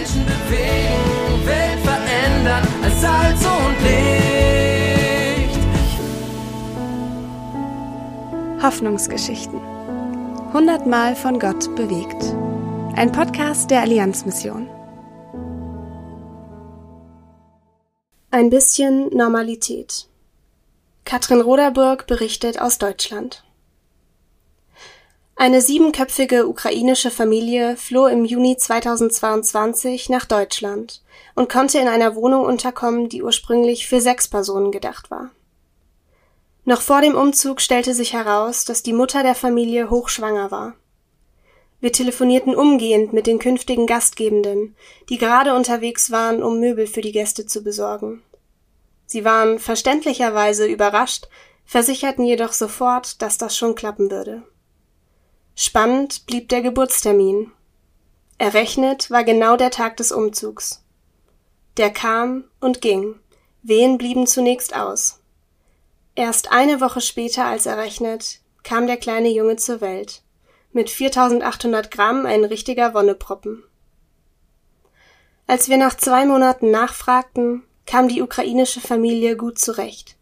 Menschen bewegen, Welt verändern als Salz und Licht. Hoffnungsgeschichten. Hundertmal von Gott bewegt. Ein Podcast der Allianzmission. Ein bisschen Normalität. Katrin Roderburg berichtet aus Deutschland. Eine siebenköpfige ukrainische Familie floh im Juni 2022 nach Deutschland und konnte in einer Wohnung unterkommen, die ursprünglich für sechs Personen gedacht war. Noch vor dem Umzug stellte sich heraus, dass die Mutter der Familie hochschwanger war. Wir telefonierten umgehend mit den künftigen Gastgebenden, die gerade unterwegs waren, um Möbel für die Gäste zu besorgen. Sie waren verständlicherweise überrascht, versicherten jedoch sofort, dass das schon klappen würde. Spannend blieb der Geburtstermin. Errechnet war genau der Tag des Umzugs. Der kam und ging. Wehen blieben zunächst aus. Erst eine Woche später als errechnet kam der kleine Junge zur Welt. Mit 4800 Gramm ein richtiger Wonneproppen. Als wir nach zwei Monaten nachfragten, kam die ukrainische Familie gut zurecht.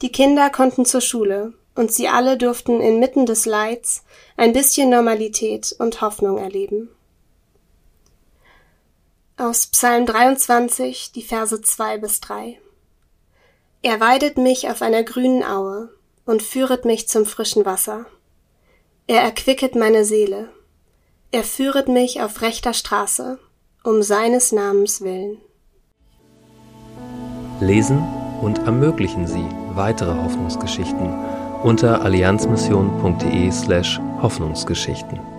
Die Kinder konnten zur Schule und sie alle durften inmitten des Leids ein bisschen Normalität und Hoffnung erleben. Aus Psalm 23, die Verse 2 bis 3. Er weidet mich auf einer grünen Aue und führet mich zum frischen Wasser. Er erquicket meine Seele. Er führet mich auf rechter Straße, um seines Namens willen. Lesen und ermöglichen Sie weitere Hoffnungsgeschichten unter allianzmission.de slash Hoffnungsgeschichten.